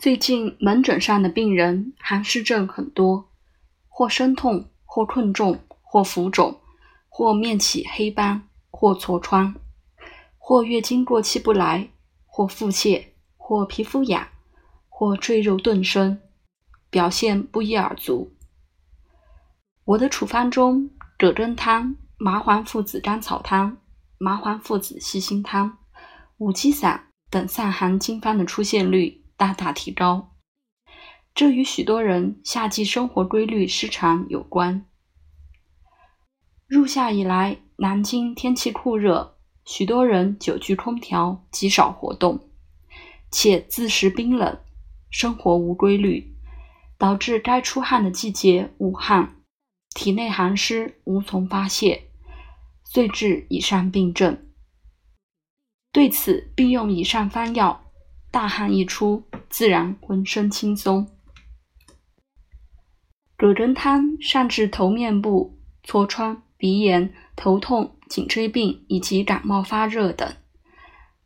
最近门诊上的病人寒湿症很多，或身痛，或困重，或浮肿，或面起黑斑，或痤疮，或月经过期不来，或腹泻，或皮肤痒，或赘肉顿生，表现不一而足。我的处方中，葛根汤、麻黄附子甘草汤、麻黄附子细辛汤、五鸡散等散寒经方的出现率。大大提高，这与许多人夏季生活规律失常有关。入夏以来，南京天气酷热，许多人久居空调，极少活动，且自食冰冷，生活无规律，导致该出汗的季节无汗，体内寒湿无从发泄，遂致以上病症。对此，并用以上方药。大汗一出，自然浑身轻松。葛根汤善治头面部痤疮、鼻炎、头痛、颈椎病以及感冒发热等。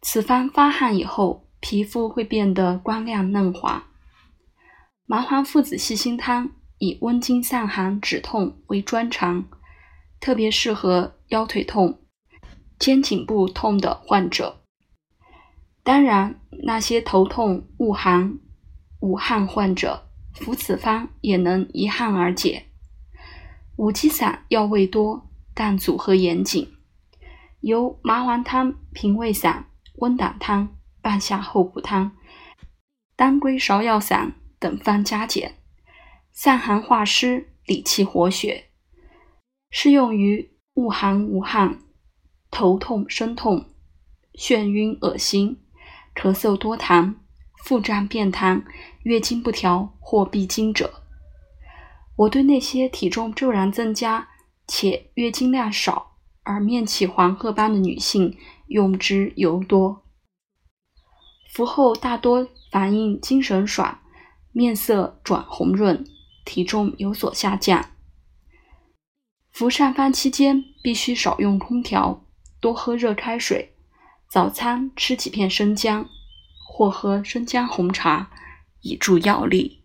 此方发汗以后，皮肤会变得光亮嫩滑。麻黄附子细辛汤以温经散寒止痛为专长，特别适合腰腿痛、肩颈部痛的患者。当然，那些头痛、恶寒、无汗患者服此方也能一汗而解。五积散药味多，但组合严谨，由麻黄汤、平胃散、温胆汤、半夏厚朴汤、当归芍药散等方加减，散寒化湿、理气活血，适用于恶寒无汗、头痛身痛、眩晕恶心。咳嗽多痰、腹胀便溏、月经不调或闭经者，我对那些体重骤然增加且月经量少而面起黄褐斑的女性用之尤多。服后大多反映精神爽、面色转红润、体重有所下降。服上方期间必须少用空调，多喝热开水。早餐吃几片生姜，或喝生姜红茶，以助药力。